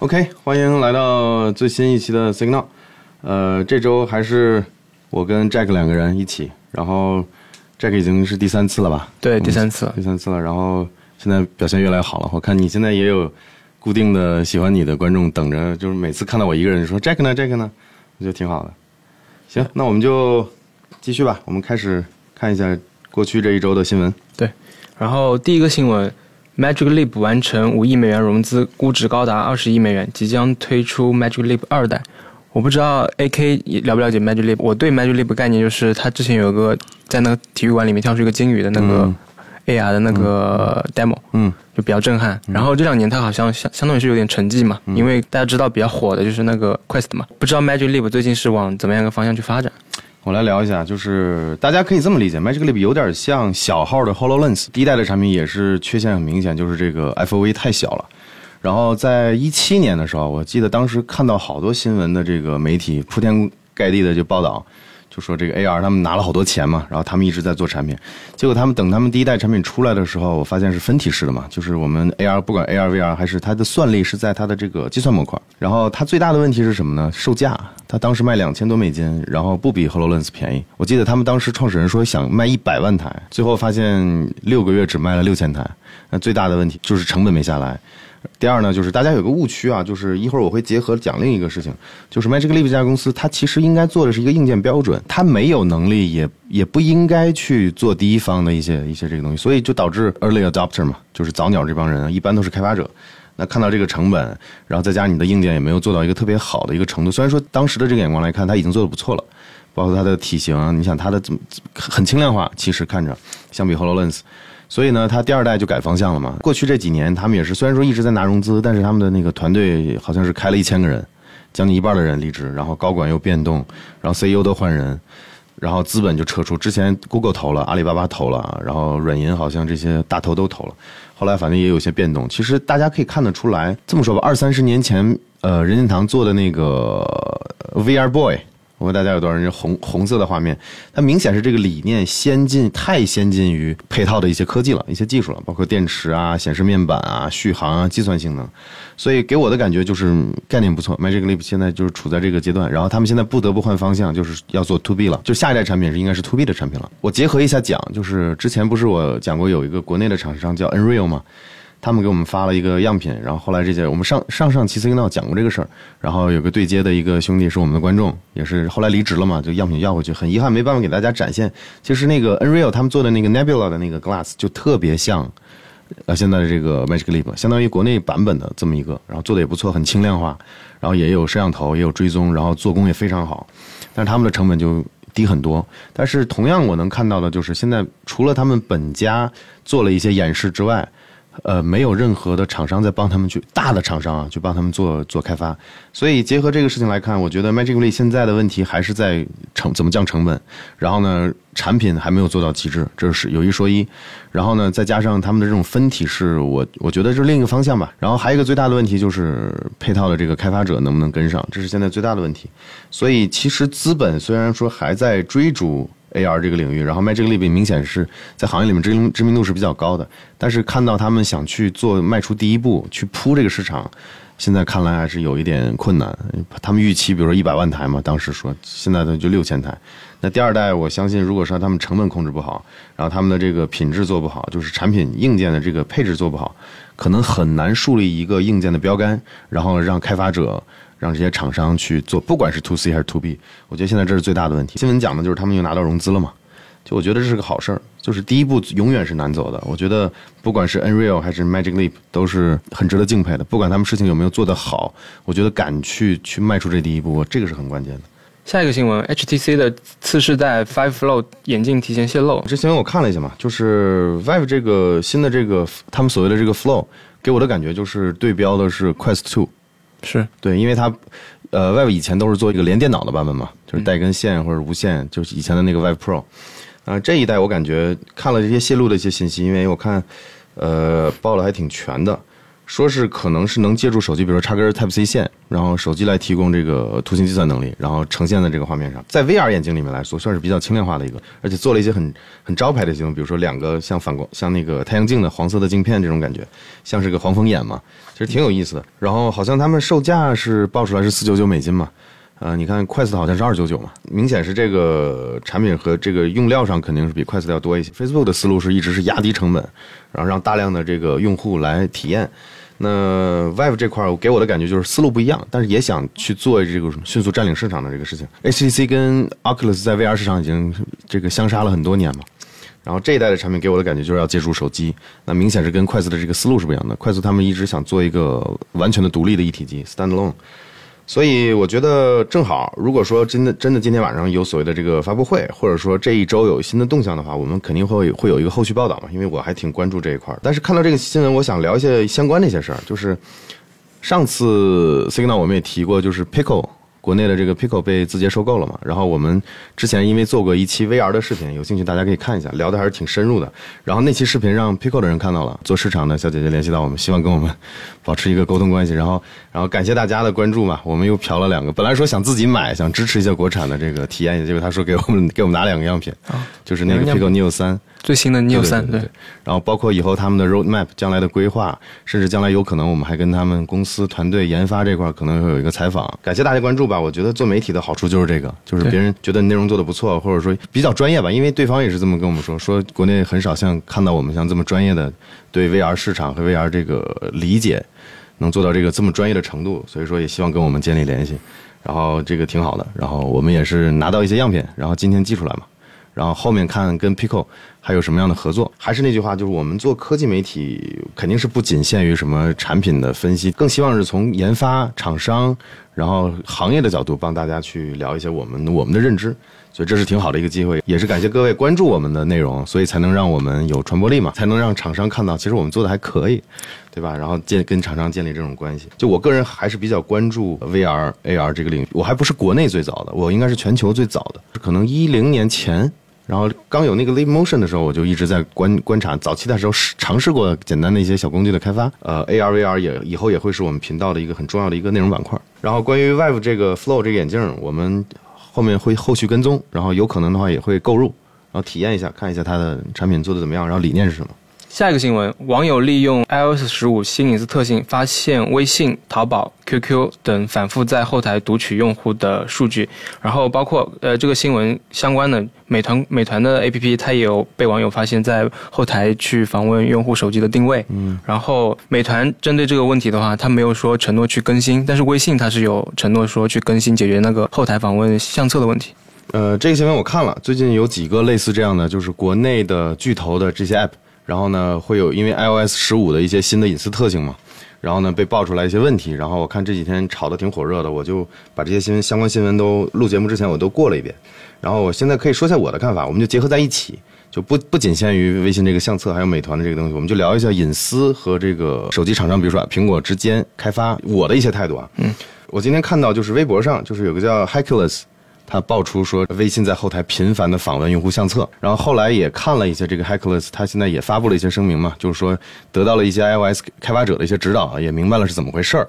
OK，欢迎来到最新一期的 Signal。呃，这周还是我跟 Jack 两个人一起，然后 Jack 已经是第三次了吧？对，第三次了。第三次了，然后现在表现越来越好了。我看你现在也有固定的喜欢你的观众等着，就是每次看到我一个人就说 Jack 呢，Jack 呢，我觉得挺好的。行，那我们就继续吧，我们开始看一下过去这一周的新闻。对，然后第一个新闻，Magic Leap 完成五亿美元融资，估值高达二十亿美元，即将推出 Magic Leap 二代。我不知道 AK 了不了解 Magic Leap，我对 Magic Leap 概念就是他之前有个在那个体育馆里面跳出一个鲸鱼的那个 AR 的那个 demo，嗯，就比较震撼。然后这两年他好像相相当于是有点沉寂嘛，因为大家知道比较火的就是那个 Quest 嘛，不知道 Magic Leap 最近是往怎么样一个方向去发展？我来聊一下，就是大家可以这么理解，Magic Leap 有点像小号的 Hololens，第一代的产品也是缺陷很明显，就是这个 FOV 太小了。然后在一七年的时候，我记得当时看到好多新闻的这个媒体铺天盖地的就报道，就说这个 AR 他们拿了好多钱嘛，然后他们一直在做产品，结果他们等他们第一代产品出来的时候，我发现是分体式的嘛，就是我们 AR 不管 AR VR 还是它的算力是在它的这个计算模块，然后它最大的问题是什么呢？售价，它当时卖两千多美金，然后不比 Hololens 便宜。我记得他们当时创始人说想卖一百万台，最后发现六个月只卖了六千台，那最大的问题就是成本没下来。第二呢，就是大家有个误区啊，就是一会儿我会结合讲另一个事情，就是 Magic Leap 这家公司，它其实应该做的是一个硬件标准，它没有能力，也也不应该去做第一方的一些一些这个东西，所以就导致 early adopter 嘛，就是早鸟这帮人，一般都是开发者。那看到这个成本，然后再加上你的硬件也没有做到一个特别好的一个程度，虽然说当时的这个眼光来看，它已经做的不错了，包括它的体型，你想它的怎么很轻量化，其实看着相比 Hololens。所以呢，他第二代就改方向了嘛。过去这几年，他们也是虽然说一直在拿融资，但是他们的那个团队好像是开了一千个人，将近一半的人离职，然后高管又变动，然后 CEO 都换人，然后资本就撤出。之前 Google 投了，阿里巴巴投了，然后软银好像这些大头都投了。后来反正也有些变动。其实大家可以看得出来，这么说吧，二三十年前，呃，任天堂做的那个 VR Boy。我问大家有多少人红红色的画面？它明显是这个理念先进，太先进于配套的一些科技了，一些技术了，包括电池啊、显示面板啊、续航啊、计算性能。所以给我的感觉就是 概念不错。Magic Leap 现在就是处在这个阶段，然后他们现在不得不换方向，就是要做 To B 了，就下一代产品是应该是 To B 的产品了。我结合一下讲，就是之前不是我讲过有一个国内的厂商叫 Nreal 吗？他们给我们发了一个样品，然后后来这些我们上上上期 Signal 讲过这个事儿，然后有个对接的一个兄弟是我们的观众，也是后来离职了嘛，就样品要回去，很遗憾没办法给大家展现。其实那个 Nreal 他们做的那个 Nebula 的那个 Glass 就特别像，呃，现在的这个 Magic Leap，相当于国内版本的这么一个，然后做的也不错，很轻量化，然后也有摄像头，也有追踪，然后做工也非常好，但是他们的成本就低很多。但是同样我能看到的就是，现在除了他们本家做了一些演示之外，呃，没有任何的厂商在帮他们去大的厂商啊，去帮他们做做开发。所以结合这个事情来看，我觉得 Magic Lee 现在的问题还是在成怎么降成本，然后呢，产品还没有做到极致，这是有一说一。然后呢，再加上他们的这种分体式，我我觉得是另一个方向吧。然后还有一个最大的问题就是配套的这个开发者能不能跟上，这是现在最大的问题。所以其实资本虽然说还在追逐。AR 这个领域，然后 Magic Leap 明显是在行业里面知名知名度是比较高的，但是看到他们想去做迈出第一步去铺这个市场，现在看来还是有一点困难。他们预期比如说一百万台嘛，当时说现在的就六千台。那第二代我相信，如果说他们成本控制不好，然后他们的这个品质做不好，就是产品硬件的这个配置做不好，可能很难树立一个硬件的标杆，然后让开发者。让这些厂商去做，不管是 to C 还是 to B，我觉得现在这是最大的问题。新闻讲的就是他们又拿到融资了嘛，就我觉得这是个好事儿。就是第一步永远是难走的，我觉得不管是 Nreal 还是 Magic Leap 都是很值得敬佩的。不管他们事情有没有做得好，我觉得敢去去迈出这第一步，这个是很关键的。下一个新闻，HTC 的次世代 Five Flow 眼镜提前泄露。这新闻我看了一下嘛，就是 Vive 这个新的这个他们所谓的这个 Flow，给我的感觉就是对标的是 Quest Two。是对，因为它，呃，Vive 以前都是做一个连电脑的版本嘛，就是带根线或者无线，就是以前的那个 Vive Pro。啊，这一代我感觉看了这些泄露的一些信息，因为我看，呃，报了还挺全的。说是可能是能借助手机，比如说插根 Type C 线，然后手机来提供这个图形计算能力，然后呈现在这个画面上。在 VR 眼镜里面来说，算是比较轻量化的一个，而且做了一些很很招牌的行动，比如说两个像反光、像那个太阳镜的黄色的镜片这种感觉，像是个黄蜂眼嘛，其实挺有意思的。然后好像他们售价是报出来是四九九美金嘛。呃，你看快的好像是二九九嘛，明显是这个产品和这个用料上肯定是比快四要多一些。Facebook 的思路是一直是压低成本，然后让大量的这个用户来体验。那 Vive 这块儿给我的感觉就是思路不一样，但是也想去做这个迅速占领市场的这个事情。HTC 跟 Oculus 在 VR 市场已经这个相杀了很多年嘛，然后这一代的产品给我的感觉就是要借助手机，那明显是跟快速的这个思路是不一样的。快速他们一直想做一个完全的独立的一体机 （standalone）。所以我觉得正好，如果说真的真的今天晚上有所谓的这个发布会，或者说这一周有新的动向的话，我们肯定会会有一个后续报道嘛，因为我还挺关注这一块。但是看到这个新闻，我想聊一些相关的一些事儿，就是上次 Signal 我们也提过，就是 Pico。国内的这个 Pico 被字节收购了嘛？然后我们之前因为做过一期 VR 的视频，有兴趣大家可以看一下，聊的还是挺深入的。然后那期视频让 Pico 的人看到了，做市场的小姐姐联系到我们，希望跟我们保持一个沟通关系。然后，然后感谢大家的关注嘛，我们又嫖了两个。本来说想自己买，想支持一下国产的这个体验一下，结果他说给我们给我们拿两个样品，就是那个 Pico Neo 三。最新的 Neo 三对，然后包括以后他们的 roadmap 将来的规划，甚至将来有可能我们还跟他们公司团队研发这块可能会有一个采访。感谢大家关注吧，我觉得做媒体的好处就是这个，就是别人觉得内容做的不错，或者说比较专业吧，因为对方也是这么跟我们说，说国内很少像看到我们像这么专业的对 VR 市场和 VR 这个理解，能做到这个这么专业的程度，所以说也希望跟我们建立联系，然后这个挺好的，然后我们也是拿到一些样品，然后今天寄出来嘛。然后后面看跟 Pico 还有什么样的合作？还是那句话，就是我们做科技媒体肯定是不仅限于什么产品的分析，更希望是从研发、厂商，然后行业的角度帮大家去聊一些我们我们的认知。所以这是挺好的一个机会，也是感谢各位关注我们的内容，所以才能让我们有传播力嘛，才能让厂商看到其实我们做的还可以，对吧？然后建跟厂商建立这种关系。就我个人还是比较关注 VR、AR 这个领域，我还不是国内最早的，我应该是全球最早的，可能一零年前。然后刚有那个 Live Motion 的时候，我就一直在观观察。早期的时候试尝试过简单的一些小工具的开发。呃，AR VR 也以后也会是我们频道的一个很重要的一个内容板块。然后关于 Vive 这个 Flow 这个眼镜，我们后面会后续跟踪，然后有可能的话也会购入，然后体验一下，看一下它的产品做的怎么样，然后理念是什么。下一个新闻，网友利用 iOS 十五新隐私特性，发现微信、淘宝、QQ 等反复在后台读取用户的数据。然后包括呃这个新闻相关的美团美团的 APP，它也有被网友发现，在后台去访问用户手机的定位。嗯。然后美团针对这个问题的话，它没有说承诺去更新，但是微信它是有承诺说去更新解决那个后台访问相册的问题。呃，这个新闻我看了，最近有几个类似这样的，就是国内的巨头的这些 App。然后呢，会有因为 iOS 十五的一些新的隐私特性嘛，然后呢被爆出来一些问题，然后我看这几天炒得挺火热的，我就把这些新闻相关新闻都录节目之前我都过了一遍，然后我现在可以说一下我的看法，我们就结合在一起，就不不仅限于微信这个相册，还有美团的这个东西，我们就聊一下隐私和这个手机厂商，比如说苹果之间开发我的一些态度啊。嗯，我今天看到就是微博上就是有个叫 Hackless。他爆出说，微信在后台频繁的访问用户相册，然后后来也看了一些这个 Hackless，他现在也发布了一些声明嘛，就是说得到了一些 iOS 开发者的一些指导，也明白了是怎么回事儿。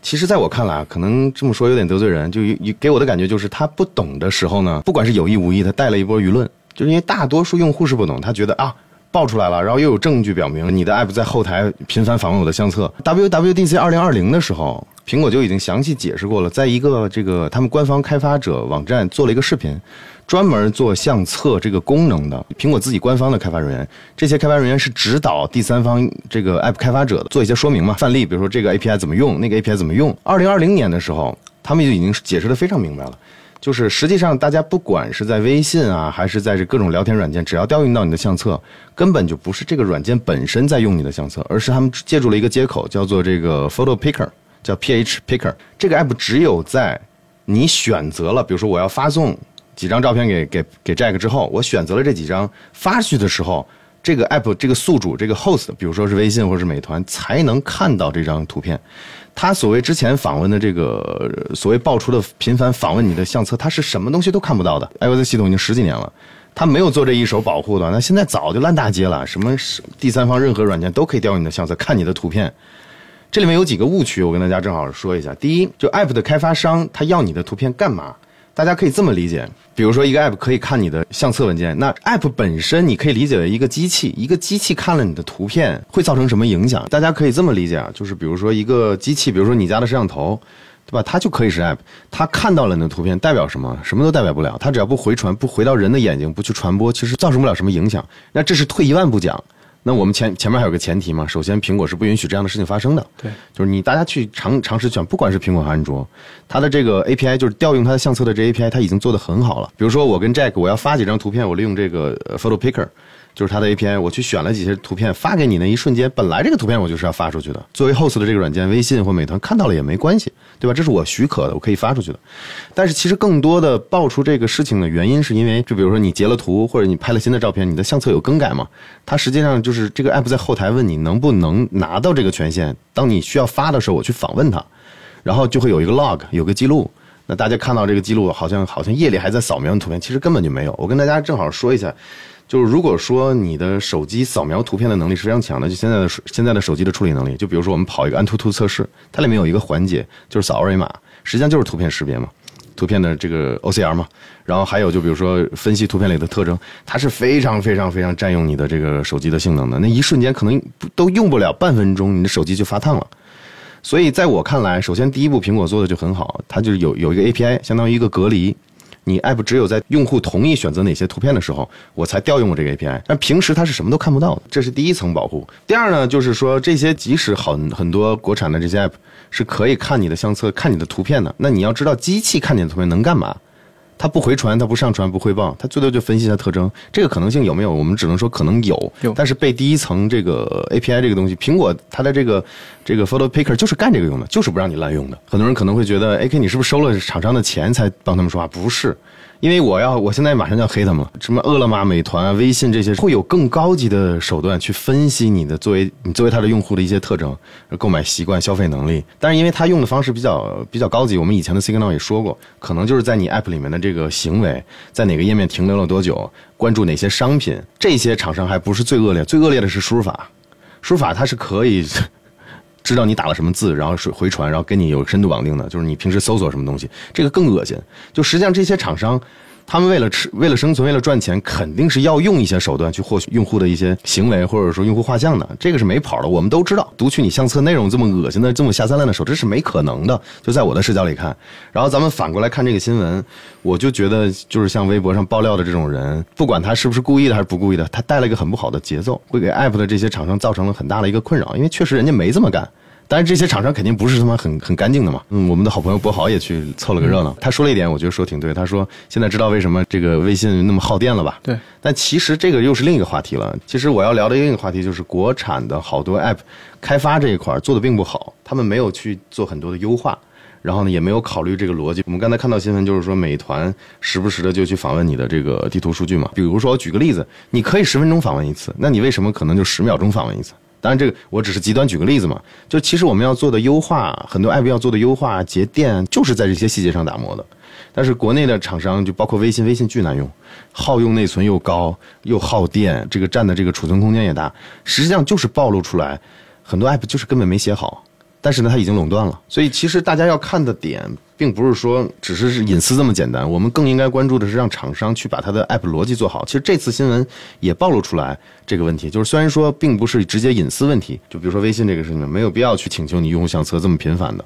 其实，在我看来，可能这么说有点得罪人，就给我的感觉就是他不懂的时候呢，不管是有意无意，他带了一波舆论，就是因为大多数用户是不懂，他觉得啊。爆出来了，然后又有证据表明你的 app 在后台频繁访问我的相册。WWDC 二零二零的时候，苹果就已经详细解释过了，在一个这个他们官方开发者网站做了一个视频，专门做相册这个功能的。苹果自己官方的开发人员，这些开发人员是指导第三方这个 app 开发者做一些说明嘛，范例，比如说这个 API 怎么用，那个 API 怎么用。二零二零年的时候，他们就已经解释的非常明白了。就是实际上，大家不管是在微信啊，还是在这各种聊天软件，只要调用到你的相册，根本就不是这个软件本身在用你的相册，而是他们借助了一个接口，叫做这个 Photo Picker，叫 PH Picker。这个 app 只有在你选择了，比如说我要发送几张照片给给给 Jack 之后，我选择了这几张发出去的时候，这个 app 这个宿主这个 host，比如说是微信或者是美团，才能看到这张图片。他所谓之前访问的这个所谓爆出的频繁访问你的相册，他是什么东西都看不到的。iOS 系统已经十几年了，他没有做这一手保护的，那现在早就烂大街了。什么第三方任何软件都可以调用你的相册，看你的图片，这里面有几个误区，我跟大家正好说一下。第一，就 App 的开发商他要你的图片干嘛？大家可以这么理解，比如说一个 App 可以看你的相册文件，那 App 本身你可以理解为一个机器，一个机器看了你的图片会造成什么影响？大家可以这么理解啊，就是比如说一个机器，比如说你家的摄像头，对吧？它就可以是 App，它看到了你的图片，代表什么？什么都代表不了，它只要不回传，不回到人的眼睛，不去传播，其实造成不了什么影响。那这是退一万步讲。那我们前前面还有个前提嘛，首先苹果是不允许这样的事情发生的。对，就是你大家去尝尝试选，不管是苹果还是安卓，它的这个 API 就是调用它的相册的这 API，它已经做得很好了。比如说我跟 Jack，我要发几张图片，我利用这个 Photo Picker。就是它的 API，我去选了几些图片发给你那一瞬间，本来这个图片我就是要发出去的。作为 host 的这个软件，微信或美团看到了也没关系，对吧？这是我许可的，我可以发出去的。但是其实更多的爆出这个事情的原因，是因为就比如说你截了图或者你拍了新的照片，你的相册有更改嘛？它实际上就是这个 app 在后台问你能不能拿到这个权限，当你需要发的时候，我去访问它，然后就会有一个 log，有个记录。那大家看到这个记录，好像好像夜里还在扫描图片，其实根本就没有。我跟大家正好说一下。就是如果说你的手机扫描图片的能力是非常强的，就现在的现在的手机的处理能力，就比如说我们跑一个安兔兔测试，它里面有一个环节就是扫二维码，实际上就是图片识别嘛，图片的这个 OCR 嘛，然后还有就比如说分析图片里的特征，它是非常非常非常占用你的这个手机的性能的，那一瞬间可能都用不了半分钟，你的手机就发烫了。所以在我看来，首先第一步苹果做的就很好，它就是有有一个 API，相当于一个隔离。你 app 只有在用户同意选择哪些图片的时候，我才调用我这个 API。但平时它是什么都看不到的，这是第一层保护。第二呢，就是说这些即使很很多国产的这些 app 是可以看你的相册、看你的图片的，那你要知道机器看你的图片能干嘛？它不回传，他不上传，不汇报，他最多就分析一下特征。这个可能性有没有？我们只能说可能有。有。但是被第一层这个 API 这个东西，苹果它的这个这个 Photo Picker 就是干这个用的，就是不让你滥用的。很多人可能会觉得，AK 你是不是收了厂商的钱才帮他们说话？不是。因为我要，我现在马上就要黑他们了。什么饿了么、美团、微信这些，会有更高级的手段去分析你的作为你作为他的用户的一些特征、购买习惯、消费能力。但是因为他用的方式比较比较高级，我们以前的 Signal 也说过，可能就是在你 App 里面的这个行为，在哪个页面停留了多久，关注哪些商品，这些厂商还不是最恶劣，最恶劣的是输入法。输入法它是可以。知道你打了什么字，然后回传，然后跟你有深度绑定的，就是你平时搜索什么东西，这个更恶心。就实际上这些厂商。他们为了吃、为了生存、为了赚钱，肯定是要用一些手段去获取用户的一些行为，或者说用户画像的。这个是没跑的，我们都知道。读取你相册内容这么恶心的、这么下三滥的手，这是没可能的。就在我的视角里看，然后咱们反过来看这个新闻，我就觉得，就是像微博上爆料的这种人，不管他是不是故意的还是不故意的，他带了一个很不好的节奏，会给 App 的这些厂商造成了很大的一个困扰，因为确实人家没这么干。但是这些厂商肯定不是他妈很很干净的嘛。嗯，我们的好朋友博豪也去凑了个热闹。他说了一点，我觉得说挺对。他说现在知道为什么这个微信那么耗电了吧？对。但其实这个又是另一个话题了。其实我要聊的另一个话题就是国产的好多 App 开发这一块做的并不好，他们没有去做很多的优化，然后呢也没有考虑这个逻辑。我们刚才看到新闻就是说美团时不时的就去访问你的这个地图数据嘛。比如说我举个例子，你可以十分钟访问一次，那你为什么可能就十秒钟访问一次？当然，这个我只是极端举个例子嘛。就其实我们要做的优化，很多 app 要做的优化节电，就是在这些细节上打磨的。但是国内的厂商，就包括微信，微信巨难用，耗用内存又高，又耗电，这个占的这个储存空间也大。实际上就是暴露出来，很多 app 就是根本没写好。但是呢，它已经垄断了。所以其实大家要看的点。并不是说只是是隐私这么简单，我们更应该关注的是让厂商去把它的 app 逻辑做好。其实这次新闻也暴露出来这个问题，就是虽然说并不是直接隐私问题，就比如说微信这个事情，没有必要去请求你用户相册这么频繁的。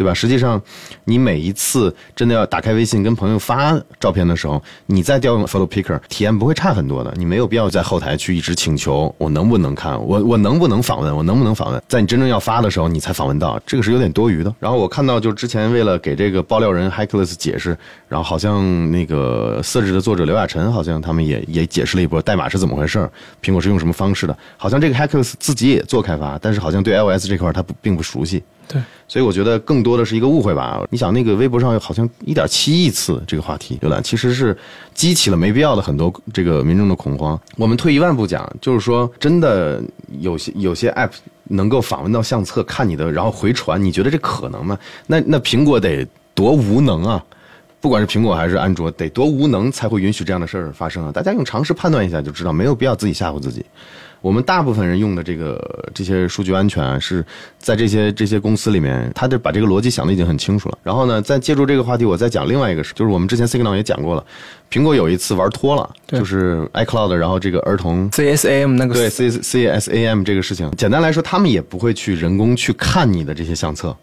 对吧？实际上，你每一次真的要打开微信跟朋友发照片的时候，你再调用 Photo Picker，体验不会差很多的。你没有必要在后台去一直请求我能不能看，我我能不能访问，我能不能访问，在你真正要发的时候你才访问到，这个是有点多余的。然后我看到，就之前为了给这个爆料人 Hackless 解释，然后好像那个色指的作者刘亚晨，好像他们也也解释了一波代码是怎么回事，苹果是用什么方式的。好像这个 Hackers 自己也做开发，但是好像对 iOS 这块他不并不熟悉。对，所以我觉得更多的是一个误会吧。你想，那个微博上好像一点七亿次这个话题浏览，其实是激起了没必要的很多这个民众的恐慌。我们退一万步讲，就是说，真的有些有些 app 能够访问到相册看你的，然后回传，你觉得这可能吗？那那苹果得多无能啊！不管是苹果还是安卓，得多无能才会允许这样的事儿发生啊！大家用常识判断一下就知道，没有必要自己吓唬自己。我们大部分人用的这个这些数据安全啊，是在这些这些公司里面，他就把这个逻辑想的已经很清楚了。然后呢，再借助这个话题，我再讲另外一个事，就是我们之前 Signal 也讲过了，苹果有一次玩脱了，就是 iCloud，然后这个儿童 CSAM 那个对 C C S A M 这个事情，简单来说，他们也不会去人工去看你的这些相册。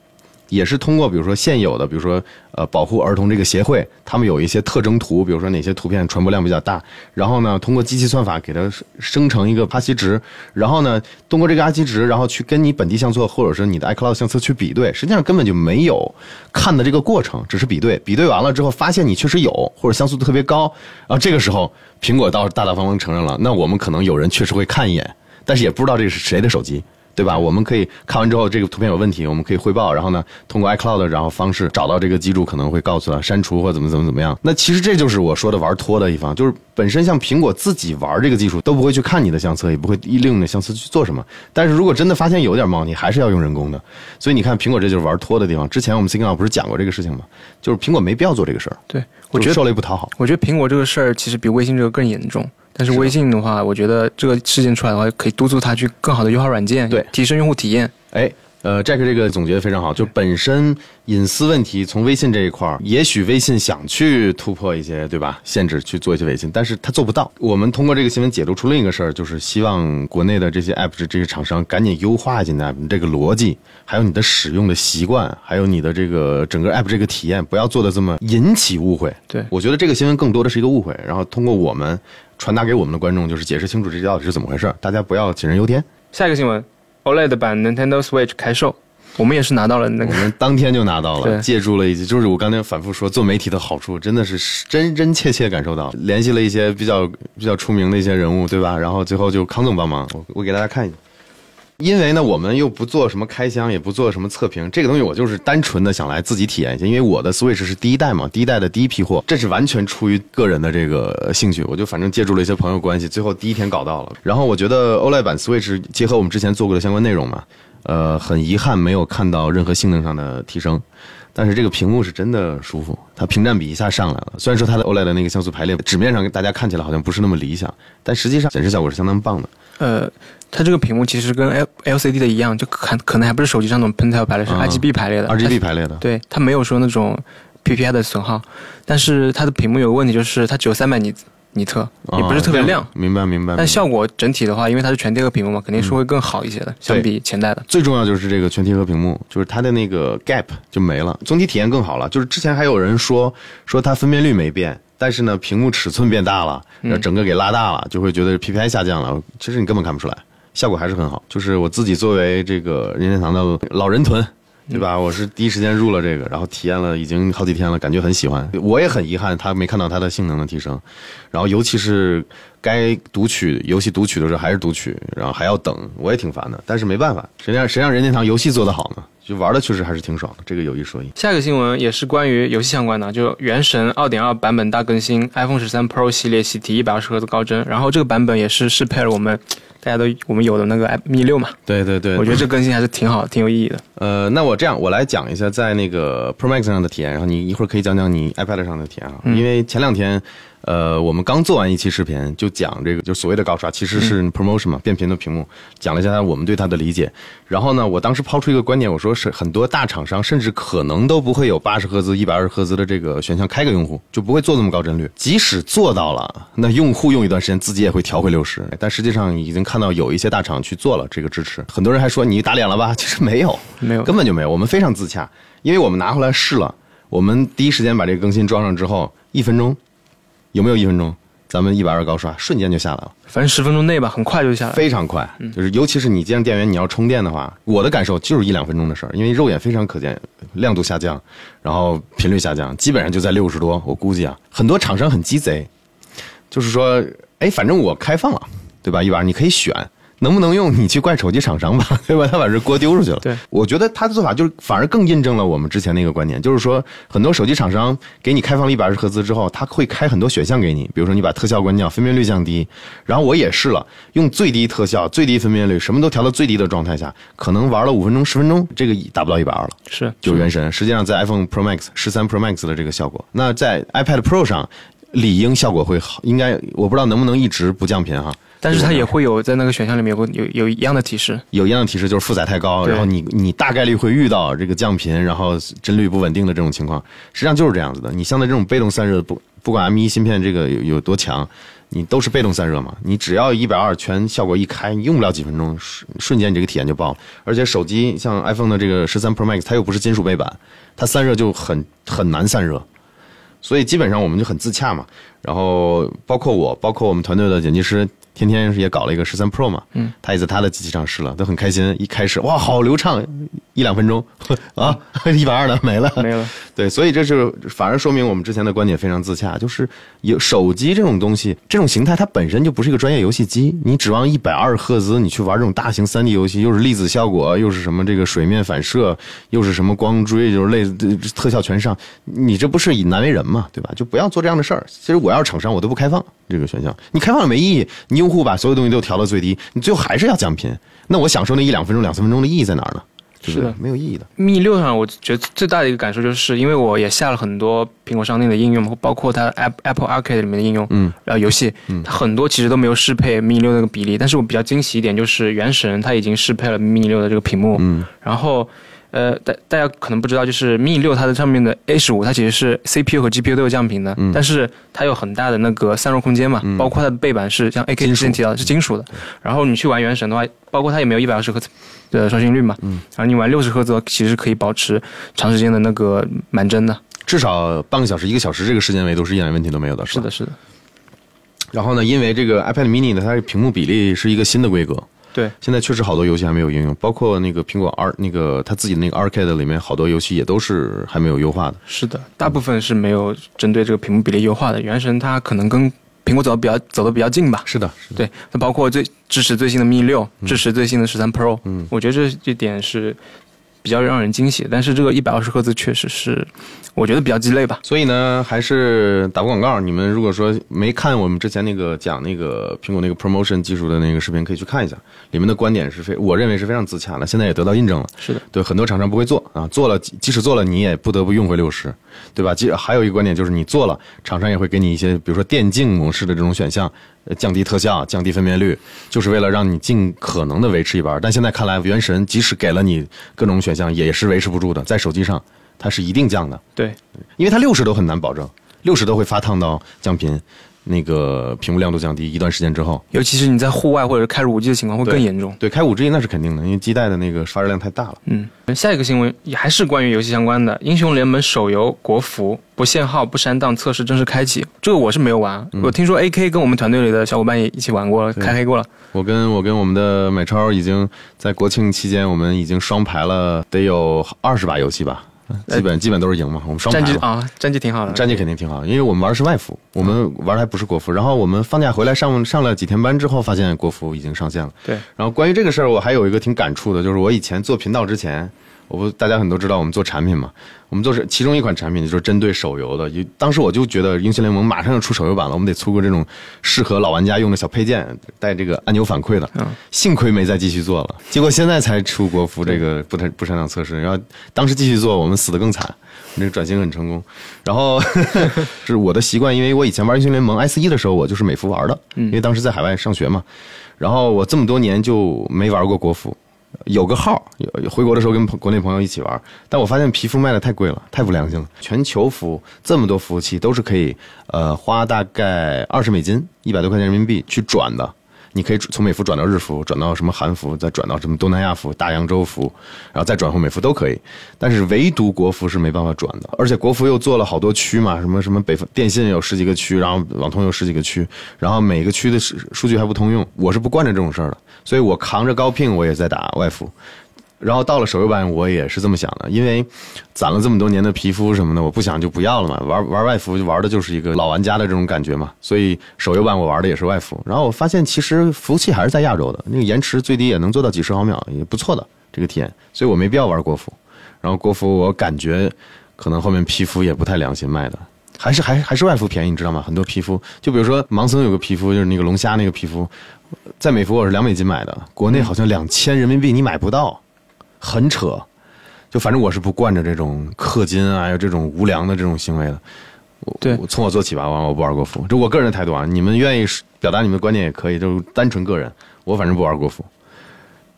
也是通过比如说现有的，比如说呃保护儿童这个协会，他们有一些特征图，比如说哪些图片传播量比较大，然后呢通过机器算法给它生成一个哈希值，然后呢通过这个哈希值，然后去跟你本地相册或者是你的 iCloud 相册去比对，实际上根本就没有看的这个过程，只是比对，比对完了之后发现你确实有或者像素特别高，然后这个时候苹果倒是大大方方承认了，那我们可能有人确实会看一眼，但是也不知道这是谁的手机。对吧？我们可以看完之后，这个图片有问题，我们可以汇报，然后呢，通过 iCloud 然后方式找到这个机主，可能会告诉他删除或怎么怎么怎么样。那其实这就是我说的玩脱的一方，就是本身像苹果自己玩这个技术，都不会去看你的相册，也不会利用你的相册去做什么。但是如果真的发现有点猫腻，还是要用人工的。所以你看，苹果这就是玩脱的地方。之前我们 Signal 不是讲过这个事情吗？就是苹果没必要做这个事儿。对，我觉得受累不讨好。我觉得苹果这个事儿其实比微信这个更严重。但是微信的话，我觉得这个事件出来的话，可以督促他去更好的优化软件，对，提升用户体验。哎，呃，Jack 这个总结的非常好，就本身隐私问题，从微信这一块儿，也许微信想去突破一些，对吧？限制去做一些微信，但是他做不到。我们通过这个新闻解读出另一个事儿，就是希望国内的这些 App 这些厂商赶紧优化进 App 这个逻辑，还有你的使用的习惯，还有你的这个整个 App 这个体验，不要做的这么引起误会。对我觉得这个新闻更多的是一个误会，然后通过我们。传达给我们的观众就是解释清楚这到底是怎么回事，大家不要杞人忧天。下一个新闻，OLED 版 Nintendo Switch 开售，我们也是拿到了那个，我们当天就拿到了，借助了一些，就是我刚才反复说做媒体的好处，真的是真真切切感受到，联系了一些比较比较出名的一些人物，对吧？然后最后就康总帮忙，我我给大家看一下。因为呢，我们又不做什么开箱，也不做什么测评，这个东西我就是单纯的想来自己体验一下。因为我的 Switch 是第一代嘛，第一代的第一批货，这是完全出于个人的这个兴趣，我就反正借助了一些朋友关系，最后第一天搞到了。然后我觉得 OLED 版 Switch 结合我们之前做过的相关内容嘛，呃，很遗憾没有看到任何性能上的提升，但是这个屏幕是真的舒服，它屏占比一下上来了。虽然说它的 OLED 的那个像素排列纸面上大家看起来好像不是那么理想，但实际上显示效果是相当棒的。呃。它这个屏幕其实跟 L L C D 的一样，就可可能还不是手机上那种 Pentel 排列，是 R G B 排列的。R G B 排列的。对，它没有说那种 P P I 的损耗，但是它的屏幕有个问题，就是它只有三百尼尼特，也不是特别亮。明白明白。但效果整体的话，因为它是全贴合屏幕嘛，肯定是会更好一些的，相比前代的。最重要就是这个全贴合屏幕，就是它的那个 gap 就没了，总体体验更好了。就是之前还有人说说它分辨率没变。但是呢，屏幕尺寸变大了，然后整个给拉大了，就会觉得 P P I 下降了。其实你根本看不出来。效果还是很好，就是我自己作为这个任天堂的老人屯，对吧？我是第一时间入了这个，然后体验了已经好几天了，感觉很喜欢。我也很遗憾，他没看到它的性能的提升，然后尤其是该读取游戏读取的时候还是读取，然后还要等，我也挺烦的。但是没办法，谁让谁让任天堂游戏做得好呢？就玩的确实还是挺爽的，这个有一说一。下一个新闻也是关于游戏相关的，就《原神》二点二版本大更新，iPhone 十三 Pro 系列喜提一百二十赫兹高帧，然后这个版本也是适配了我们。大家都我们有的那个 Mi 六嘛，对对对，我觉得这更新还是挺好，挺有意义的。呃，那我这样，我来讲一下在那个 Pro Max 上的体验，然后你一会儿可以讲讲你 iPad 上的体验啊，因为前两天。呃，我们刚做完一期视频，就讲这个，就所谓的高刷，其实是 promotion 嘛，变频的屏幕，讲了一下我们对它的理解。然后呢，我当时抛出一个观点，我说是很多大厂商甚至可能都不会有八十赫兹、一百二十赫兹的这个选项开给用户，就不会做这么高帧率。即使做到了，那用户用一段时间自己也会调回六十。但实际上已经看到有一些大厂去做了这个支持，很多人还说你打脸了吧？其实没有，没有，根本就没有。我们非常自洽，因为我们拿回来试了，我们第一时间把这个更新装上之后，一分钟，有没有一分钟？咱们一百二高刷瞬间就下来了，反正十分钟内吧，很快就下来，非常快。就是尤其是你接上电源，你要充电的话，我的感受就是一两分钟的事儿，因为肉眼非常可见，亮度下降，然后频率下降，基本上就在六十多。我估计啊，很多厂商很鸡贼，就是说，哎，反正我开放了，对吧？一百二你可以选，能不能用你去怪手机厂商吧，对吧？他把这锅丢出去了。对，我觉得他的做法就是反而更印证了我们之前那个观点，就是说很多手机厂商给你开放了一百二十赫兹之后，他会开很多选项给你，比如说你把特效关掉，分辨率降低。然后我也试了，用最低特效、最低分辨率，什么都调到最低的状态下，可能玩了五分钟、十分钟，这个达不到一百二了。是就是原神，实际上在 iPhone Pro Max 十三 Pro Max 的这个效果，那在 iPad Pro 上理应效果会好，应该我不知道能不能一直不降频哈。但是它也会有在那个选项里面有个有有一样的提示，有一样的提示就是负载太高，然后你你大概率会遇到这个降频，然后帧率不稳定的这种情况，实际上就是这样子的。你像在这种被动散热，不不管 M 一芯片这个有有多强，你都是被动散热嘛。你只要一百二全效果一开，你用不了几分钟，瞬瞬间你这个体验就爆了。而且手机像 iPhone 的这个十三 Pro Max，它又不是金属背板，它散热就很很难散热。所以基本上我们就很自洽嘛。然后包括我，包括我们团队的剪辑师，天天也搞了一个十三 Pro 嘛，嗯，他也在他的机器上试了，都很开心。一开始哇，好流畅，一两分钟 啊，一百二的 没了，没了。对，所以这是反而说明我们之前的观点非常自洽，就是有手机这种东西，这种形态它本身就不是一个专业游戏机，你指望一百二赫兹你去玩这种大型三 D 游戏，又是粒子效果，又是什么这个水面反射，又是什么光追，就是类似特效全上，你这不是以难为人嘛，对吧？就不要做这样的事儿。其实我要是厂商，我都不开放这个选项，你开放了没意义，你用户把所有东西都调到最低，你最后还是要降频，那我享受那一两分钟、两三分钟的意义在哪儿呢？对对是的没有意义的。Mi 六上，我觉得最大的一个感受就是，因为我也下了很多苹果商店的应用，包括它 App Apple Arcade 里面的应用，嗯，然后游戏，它很多其实都没有适配 Mini 六那个比例。但是我比较惊喜一点就是，原神它已经适配了 Mini 六的这个屏幕，嗯，然后。呃，大大家可能不知道，就是 Mini 六它的上面的 A 十五，它其实是 CPU 和 GPU 都有降频的，嗯。但是它有很大的那个散热空间嘛，包括它的背板是像 AK 之前提到的是金属的，然后你去玩原神的话，包括它也没有一百二十赫兹的刷新率嘛，嗯，然后你玩六十赫兹其实可以保持长时间的那个满帧的，至少半个小时、一个小时这个时间维度是一点问题都没有的，吧？是的，。是的，然后呢，因为这个 iPad mini 呢，它的屏幕比例是一个新的规格，对，现在确实好多游戏还没有应用，包括那个苹果二那个它自己的那个 Arcade 里面好多游戏也都是还没有优化的。是的，大部分是没有针对这个屏幕比例优化的。原神它可能跟苹果走的比较走的比较近吧，是的，是的。对，它包括最支持最新的 Mini 六，支持最新的十三 Pro，嗯，我觉得这这点是比较让人惊喜。但是这个一百二十赫兹确实是，我觉得比较鸡肋吧。所以呢，还是打个广告。你们如果说没看我们之前那个讲那个苹果那个 promotion 技术的那个视频，可以去看一下，里面的观点是非我认为是非常自洽的，现在也得到印证了。是的，对，很多厂商不会做啊，做了即使做了，你也不得不用回六十，对吧？即还有一个观点就是，你做了，厂商也会给你一些，比如说电竞模式的这种选项，呃降低特效、降低分辨率，就是为了让你尽可能的维持一半。但现在看来，原神即使给了你各种选项，也是维持不住的，在手机上它是一定降的，对，因为它六十都很难保证，六十都会发烫到降频，那个屏幕亮度降低一段时间之后。尤其是你在户外或者是开着五 G 的情况会更严重。对，开五 G 那是肯定的，因为基带的那个发热量太大了。嗯，下一个新闻也还是关于游戏相关的，《英雄联盟》手游国服不限号不删档测试正式开启，这个我是没有玩，我听说 AK 跟我们团队里的小伙伴也一起玩过了，开黑过了。我跟我跟我们的买超已经在国庆期间，我们已经双排了得有二十把游戏吧，基本基本都是赢嘛。我们双排了。战绩啊，战绩挺好的。战绩肯定挺好，因为我们玩的是外服，我们玩的还不是国服。然后我们放假回来上上了几天班之后，发现国服已经上线了。对，然后关于这个事儿，我还有一个挺感触的，就是我以前做频道之前，我不大家很多知道我们做产品嘛，我们就是其中一款产品就是针对手游的。当时我就觉得英雄联盟马上要出手游版了，我们得出个这种适合老玩家用的小配件，带这个按钮反馈的。嗯幸亏没再继续做了，结果现在才出国服这个不太不擅长测试，然后当时继续做，我们死得更惨。这个转型很成功，然后 是我的习惯，因为我以前玩英雄联盟 S 一的时候，我就是美服玩的，因为当时在海外上学嘛。然后我这么多年就没玩过国服，有个号，有有回国的时候跟国内朋友一起玩，但我发现皮肤卖的太贵了，太不良心了。全球服这么多服务器都是可以，呃，花大概二十美金，一百多块钱人民币去转的。你可以从美服转到日服，转到什么韩服，再转到什么东南亚服、大洋洲服，然后再转回美服都可以。但是唯独国服是没办法转的，而且国服又做了好多区嘛，什么什么北方电信有十几个区，然后网通有十几个区，然后每个区的数数据还不通用，我是不惯着这种事儿的，所以我扛着高聘我也在打外服。然后到了手游版，我也是这么想的，因为攒了这么多年的皮肤什么的，我不想就不要了嘛。玩玩外服就玩的就是一个老玩家的这种感觉嘛，所以手游版我玩的也是外服。然后我发现其实服务器还是在亚洲的，那个延迟最低也能做到几十毫秒，也不错的这个体验，所以我没必要玩国服。然后国服我感觉可能后面皮肤也不太良心卖的。还是还还是外服便宜，你知道吗？很多皮肤，就比如说盲僧有个皮肤，就是那个龙虾那个皮肤，在美服我是两美金买的，国内好像两千人民币你买不到，很扯。就反正我是不惯着这种氪金啊，还有这种无良的这种行为的。我对我从我做起吧，完我不玩国服，这我个人的态度啊。你们愿意表达你们的观点也可以，就是单纯个人。我反正不玩国服。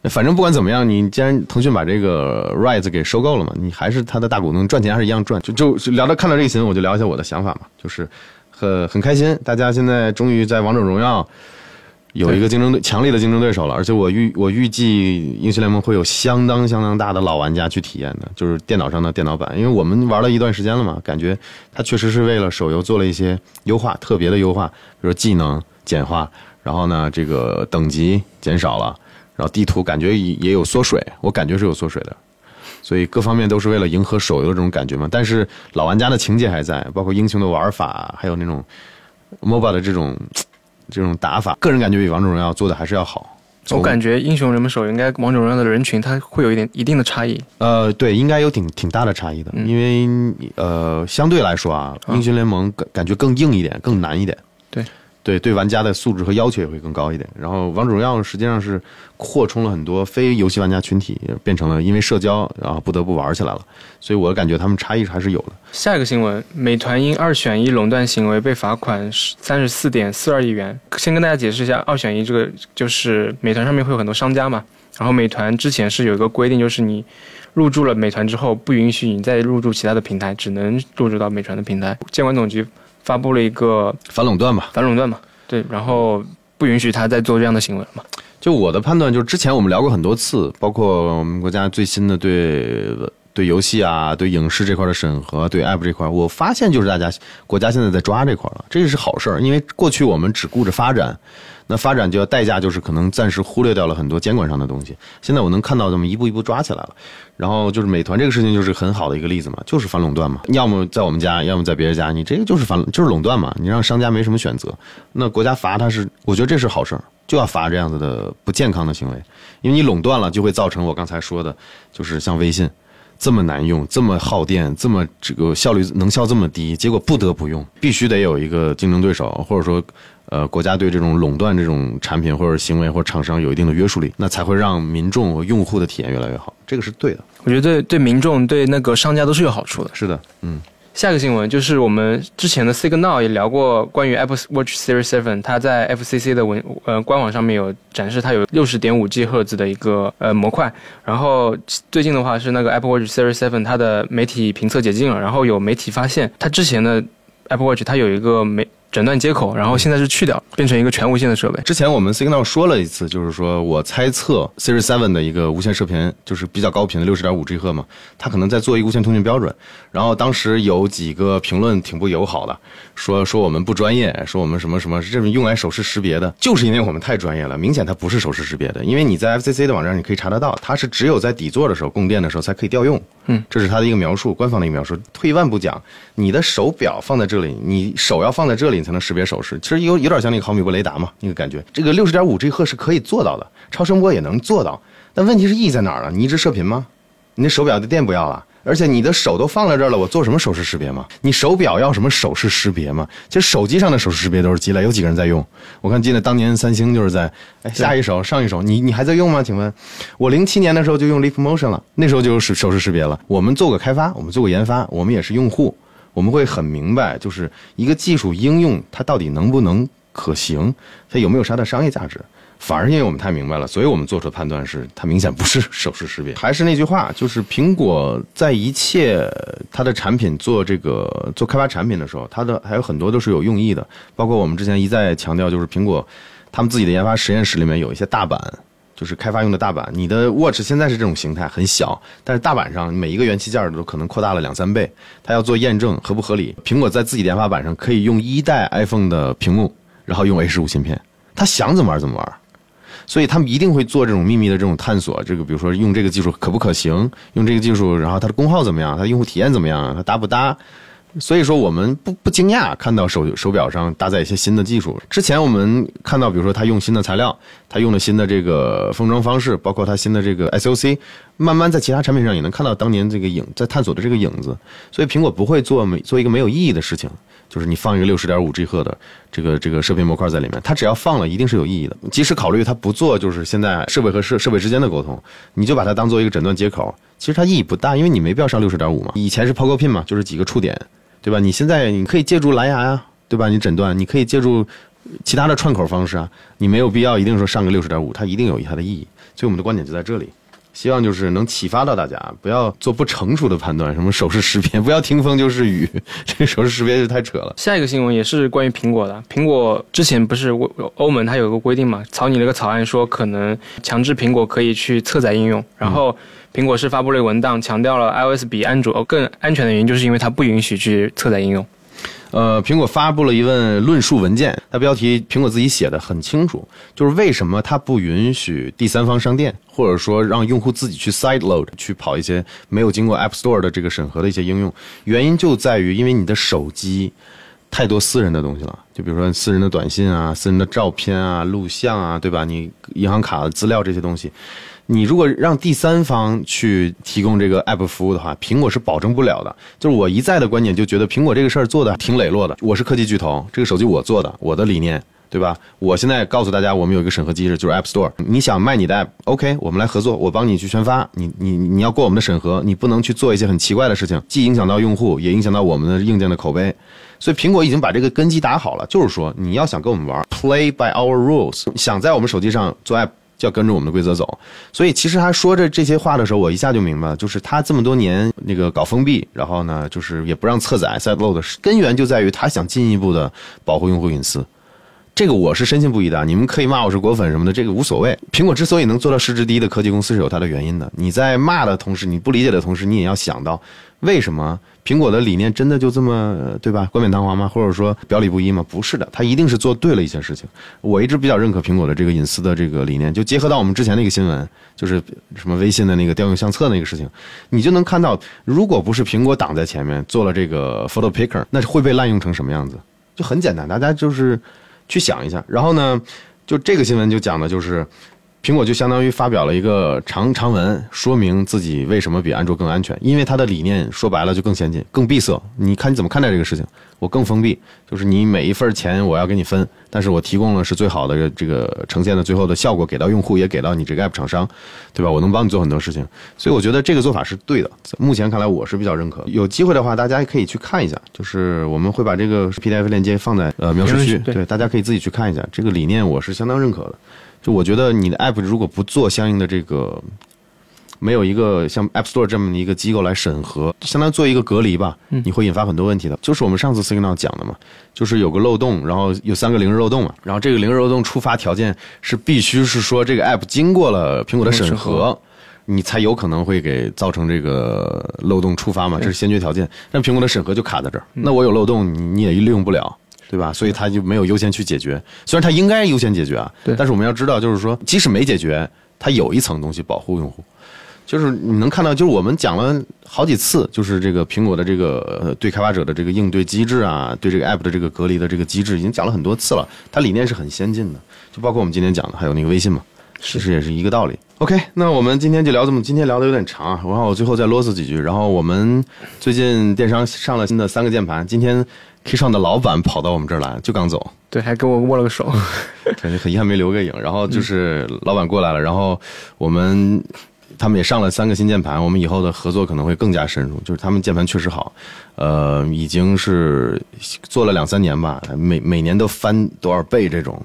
反正不管怎么样，你既然腾讯把这个 Rise 给收购了嘛，你还是他的大股东，赚钱还是一样赚。就就就聊到看到这个新闻，我就聊一下我的想法嘛，就是很很开心，大家现在终于在王者荣耀有一个竞争对强力的竞争对手了，而且我预我预计英雄联盟会有相当相当大的老玩家去体验的，就是电脑上的电脑版，因为我们玩了一段时间了嘛，感觉它确实是为了手游做了一些优化，特别的优化，比如说技能简化，然后呢这个等级减少了。然后地图感觉也也有缩水，我感觉是有缩水的，所以各方面都是为了迎合手游的这种感觉嘛。但是老玩家的情节还在，包括英雄的玩法，还有那种 MOBA 的这种这种打法，个人感觉比王者荣耀做的还是要好。我感觉英雄联盟手游应该王者荣耀的人群它会有一点一定的差异。呃，对，应该有挺挺大的差异的，因为呃相对来说啊，英雄联盟感感觉更硬一点，更难一点。对。对对，玩家的素质和要求也会更高一点。然后，王者荣耀实际上是扩充了很多非游戏玩家群体，变成了因为社交，然后不得不玩起来了。所以我感觉他们差异还是有的。下一个新闻：美团因二选一垄断行为被罚款三十四点四二亿元。先跟大家解释一下，二选一这个就是美团上面会有很多商家嘛，然后美团之前是有一个规定，就是你入驻了美团之后，不允许你再入驻其他的平台，只能入驻到美团的平台。监管总局。发布了一个反垄断吧，反垄断嘛，对，然后不允许他再做这样的行为了嘛。就我的判断，就是之前我们聊过很多次，包括我们国家最新的对对游戏啊、对影视这块的审核、对 App 这块，我发现就是大家国家现在在抓这块了，这是好事儿，因为过去我们只顾着发展。那发展就要代价，就是可能暂时忽略掉了很多监管上的东西。现在我能看到这么一步一步抓起来了。然后就是美团这个事情，就是很好的一个例子嘛，就是反垄断嘛。要么在我们家，要么在别人家，你这个就是反就是垄断嘛。你让商家没什么选择。那国家罚他是，我觉得这是好事儿，就要罚这样子的不健康的行为。因为你垄断了，就会造成我刚才说的，就是像微信这么难用，这么耗电，这么这个效率能效这么低，结果不得不用，必须得有一个竞争对手，或者说。呃，国家对这种垄断这种产品或者行为或者厂商有一定的约束力，那才会让民众和用户的体验越来越好，这个是对的。我觉得对对民众对那个商家都是有好处的。是的，嗯。下一个新闻就是我们之前的 Signal 也聊过关于 Apple Watch Series 7，它在 FCC 的文呃官网上面有展示，它有六十点五 G 赫兹的一个呃模块。然后最近的话是那个 Apple Watch Series 7，它的媒体评测解禁了，然后有媒体发现它之前的 Apple Watch 它有一个没。诊断接口，然后现在是去掉，变成一个全无线的设备。之前我们 Signal 说了一次，就是说我猜测 Series Seven 的一个无线射频就是比较高频的六十点五 G 赫嘛，它可能在做一个无线通讯标准。然后当时有几个评论挺不友好的，说说我们不专业，说我们什么什么这是用来手势识别的，就是因为我们太专业了。明显它不是手势识别的，因为你在 FCC 的网站你可以查得到，它是只有在底座的时候供电的时候才可以调用。嗯，这是它的一个描述，官方的一个描述。退一万步讲，你的手表放在这里，你手要放在这里，你才能识别手势。其实有有点像那个毫米波雷达嘛，那个感觉。这个六十点五 G 赫是可以做到的，超声波也能做到。但问题是意义在哪儿呢？你一直射频吗？你那手表的电不要了，而且你的手都放在这儿了，我做什么手势识别吗？你手表要什么手势识别吗？其实手机上的手势识别都是鸡肋，有几个人在用？我看记得当年三星就是在，哎，下一手上一手，你你还在用吗？请问，我零七年的时候就用 Leap Motion 了，那时候就有手手势识别了。我们做过开发，我们做过研发，我们也是用户。我们会很明白，就是一个技术应用它到底能不能可行，它有没有啥的商业价值。反而因为我们太明白了，所以我们做出的判断是，它明显不是手势识别。还是那句话，就是苹果在一切它的产品做这个做开发产品的时候，它的还有很多都是有用意的。包括我们之前一再强调，就是苹果他们自己的研发实验室里面有一些大板。就是开发用的大板，你的 Watch 现在是这种形态，很小，但是大板上每一个元器件都可能扩大了两三倍。它要做验证合不合理？苹果在自己研发板上可以用一代 iPhone 的屏幕，然后用 A 十五芯片，他想怎么玩怎么玩。所以他们一定会做这种秘密的这种探索。这个比如说用这个技术可不可行，用这个技术，然后它的功耗怎么样，它的用户体验怎么样，它搭不搭？所以说我们不不惊讶看到手手表上搭载一些新的技术。之前我们看到，比如说它用新的材料，它用了新的这个封装方式，包括它新的这个 SOC，慢慢在其他产品上也能看到当年这个影在探索的这个影子。所以苹果不会做没做一个没有意义的事情，就是你放一个六十点五 G 赫的这个这个射频模块在里面，它只要放了一定是有意义的。即使考虑它不做，就是现在设备和设设备之间的沟通，你就把它当做一个诊断接口，其实它意义不大，因为你没必要上六十点五嘛。以前是 POG Pin 嘛，就是几个触点。对吧？你现在你可以借助蓝牙呀，对吧？你诊断你可以借助其他的串口方式啊，你没有必要一定说上个六十点五，它一定有它的意义。所以我们的观点就在这里，希望就是能启发到大家，不要做不成熟的判断，什么手势识别，不要听风就是雨，这个手势识别就太扯了。下一个新闻也是关于苹果的，苹果之前不是欧盟它有个规定嘛，草拟了个草案，说可能强制苹果可以去侧载应用，然后。苹果是发布了文档，强调了 iOS 比安卓更安全的原因，就是因为它不允许去侧载应用。呃，苹果发布了一份论述文件，它标题苹果自己写的很清楚，就是为什么它不允许第三方商店，或者说让用户自己去 side load 去跑一些没有经过 App Store 的这个审核的一些应用，原因就在于因为你的手机太多私人的东西了，就比如说私人的短信啊、私人的照片啊、录像啊，对吧？你银行卡的资料这些东西。你如果让第三方去提供这个 app 服务的话，苹果是保证不了的。就是我一再的观点，就觉得苹果这个事儿做的挺磊落的。我是科技巨头，这个手机我做的，我的理念，对吧？我现在告诉大家，我们有一个审核机制，就是 App Store。你想卖你的 app，OK，我们来合作，我帮你去宣发。你你你要过我们的审核，你不能去做一些很奇怪的事情，既影响到用户，也影响到我们的硬件的口碑。所以苹果已经把这个根基打好了，就是说你要想跟我们玩，Play by our rules，想在我们手机上做 app。就要跟着我们的规则走，所以其实他说着这些话的时候，我一下就明白了，就是他这么多年那个搞封闭，然后呢，就是也不让侧载 side load，根源就在于他想进一步的保护用户隐私。这个我是深信不疑的，你们可以骂我是果粉什么的，这个无所谓。苹果之所以能做到市值第一的科技公司是有它的原因的。你在骂的同时，你不理解的同时，你也要想到，为什么苹果的理念真的就这么对吧？冠冕堂皇吗？或者说表里不一吗？不是的，它一定是做对了一些事情。我一直比较认可苹果的这个隐私的这个理念，就结合到我们之前那个新闻，就是什么微信的那个调用相册那个事情，你就能看到，如果不是苹果挡在前面做了这个 photo picker，那会被滥用成什么样子？就很简单，大家就是。去想一下，然后呢，就这个新闻就讲的就是。苹果就相当于发表了一个长长文，说明自己为什么比安卓更安全。因为它的理念说白了就更先进、更闭塞。你看你怎么看待这个事情？我更封闭，就是你每一份钱我要给你分，但是我提供了是最好的这个呈现的最后的效果给到用户，也给到你这个 app 厂商，对吧？我能帮你做很多事情，所以我觉得这个做法是对的。目前看来我是比较认可。有机会的话，大家可以去看一下，就是我们会把这个 PDF 链接放在呃描述区，对，大家可以自己去看一下。这个理念我是相当认可的。就我觉得你的 app 如果不做相应的这个，没有一个像 App Store 这么的一个机构来审核，相当于做一个隔离吧，你会引发很多问题的。就是我们上次 Signal 讲的嘛，就是有个漏洞，然后有三个零日漏洞嘛，然后这个零日漏洞触发条件是必须是说这个 app 经过了苹果的审核，你才有可能会给造成这个漏洞触发嘛，这是先决条件。但苹果的审核就卡在这儿，那我有漏洞，你你也利用不了。对吧？所以他就没有优先去解决，虽然他应该优先解决啊。对。但是我们要知道，就是说，即使没解决，它有一层东西保护用户，就是你能看到，就是我们讲了好几次，就是这个苹果的这个对开发者的这个应对机制啊，对这个 app 的这个隔离的这个机制，已经讲了很多次了。它理念是很先进的，就包括我们今天讲的，还有那个微信嘛，其实也是一个道理。OK，那我们今天就聊这么，今天聊的有点长啊，然后我最后再啰嗦几句。然后我们最近电商上了新的三个键盘，今天。K 上的老板跑到我们这儿来，就刚走，对，还跟我握了个手，感觉很遗憾没留个影。然后就是老板过来了，然后我们他们也上了三个新键盘，我们以后的合作可能会更加深入。就是他们键盘确实好，呃，已经是做了两三年吧，每每年都翻多少倍这种。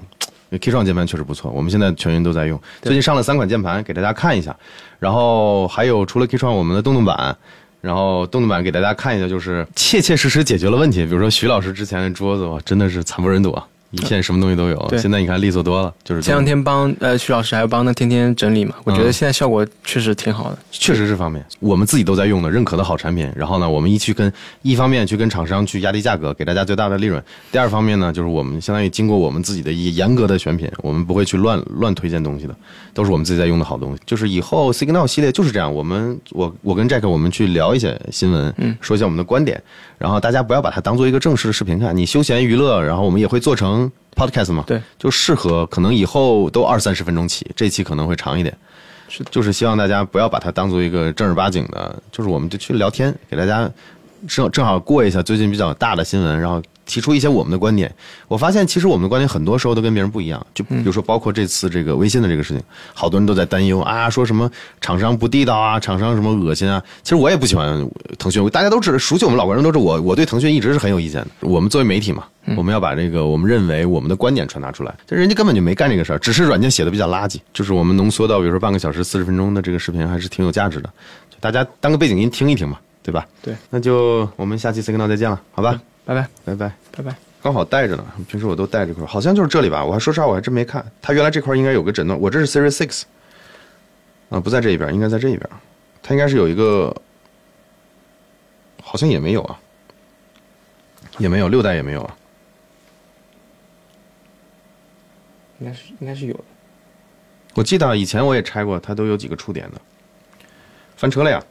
K 上键盘确实不错，我们现在全员都在用。最近上了三款键盘，给大家看一下。然后还有除了 K 上，我们的动动板。然后动动版给大家看一下，就是切切实实解决了问题。比如说徐老师之前的桌子，哇，真的是惨不忍睹啊！一片什么东西都有。对现在你看利索多了，就是前两天帮呃徐老师还有帮他天天整理嘛，我觉得嗯现在效果确实挺好的。确实是方面，我们自己都在用的认可的好产品。然后呢，我们一去跟一方面去跟厂商去压低价格，给大家最大的利润；第二方面呢，就是我们相当于经过我们自己的一严格的选品，我们不会去乱乱推荐东西的，都是我们自己在用的好东西。就是以后 Signal 系列就是这样，我们我我跟 Jack 我们去聊一些新闻，嗯说一下我们的观点，然后大家不要把它当做一个正式的视频看，你休闲娱乐，然后我们也会做成 podcast 嘛，对，就适合可能以后都二三十分钟起，这期可能会长一点。是就是希望大家不要把它当做一个正儿八经的，就是我们就去聊天，给大家正正好过一下最近比较大的新闻，然后提出一些我们的观点。我发现其实我们的观点很多时候都跟别人不一样，就比如说包括这次这个微信的这个事情，好多人都在担忧啊，说什么厂商不地道啊，厂商什么恶心啊。其实我也不喜欢腾讯，大家都知熟悉我们老观众都知道我我对腾讯一直是很有意见的。我们作为媒体嘛，我们要把这个我们认为我们的观点传达出来，这人家根本就没干这个事儿，只是软件写的比较垃圾。就是我们浓缩到比如说半个小时、四十分钟的这个视频，还是挺有价值的，就大家当个背景音听一听嘛，对吧？对，那就我们下期 Signal 再见了，好吧？拜拜拜拜。拜拜。刚好带着呢，平时我都带这块，好像就是这里吧。我还说实话，我还真没看。它原来这块应该有个诊断，我这是 Series Six，啊，不在这一边，应该在这一边。它应该是有一个，好像也没有啊，也没有六代也没有啊。应该是应该是有的。我记得以前我也拆过，它都有几个触点的。翻车了呀！